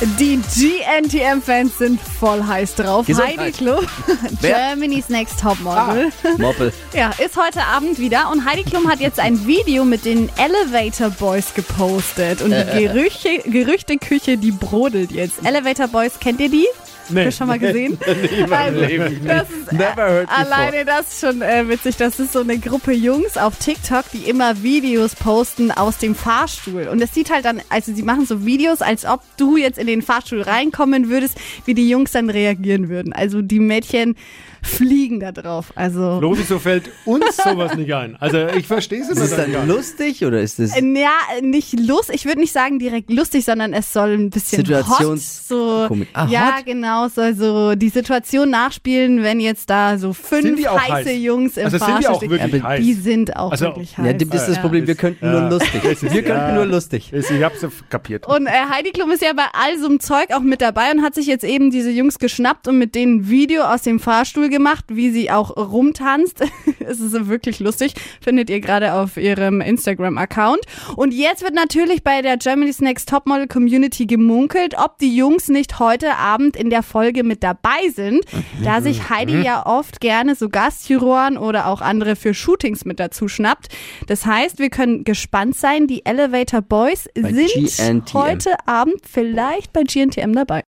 Die GNTM-Fans sind voll heiß drauf. Gesundheit. Heidi Klum? Germany's Next Topmodel, Moppel. ja, ist heute Abend wieder und Heidi Klum hat jetzt ein Video mit den Elevator Boys gepostet und die Gerüche, Gerüchteküche, die brodelt jetzt. Elevator Boys, kennt ihr die? Nee. Habt ihr schon mal gesehen? Also, das ist, Never heard before. Alleine das ist schon äh, witzig. Das ist so eine Gruppe Jungs auf TikTok, die immer Videos posten aus dem Fahrstuhl. Und es sieht halt dann, also sie machen so Videos, als ob du jetzt in den Fahrstuhl reinkommen würdest, wie die Jungs dann reagieren würden. Also die Mädchen fliegen da drauf. Also. Flo, wieso fällt uns sowas nicht ein? Also ich verstehe es Ist immer es dann gar dann nicht. lustig oder ist es. Äh, Ja, nicht lust. Ich würde nicht sagen direkt lustig, sondern es soll ein bisschen Situations- hot, so Komik. Ah, ja hot? genau, soll so die Situation nachspielen, wenn jetzt da so fünf heiße heiß? Jungs im Also sind die Fahrstuhl auch stehen. wirklich Aber heiß? Die sind auch Also, wirklich heiß. Ja, das ist das. Problem. Wir könnten Ja. nur lustig. Das ist- Wir könnten ja. nur lustig. Ich hab's ja kapiert. Und äh, Heidi Klum ist ja bei all so einem Zeug auch mit dabei und hat sich jetzt eben diese Jungs geschnappt und mit denen ein Video aus dem Fahrstuhl gemacht, wie sie auch rumtanzt. es ist wirklich lustig. Findet ihr gerade auf ihrem Instagram-Account. Und jetzt wird natürlich bei der Germany's Next Topmodel Community gemunkelt, ob die Jungs nicht heute Abend in der Folge mit dabei sind, da sich Heidi ja oft gerne so Gastjuroren oder auch andere für Shootings mit dazu schnappt. Das heißt, wir können gespannt sein. Die Elevator Boys Bei sind GNTM. heute Abend vielleicht bei GNTM dabei.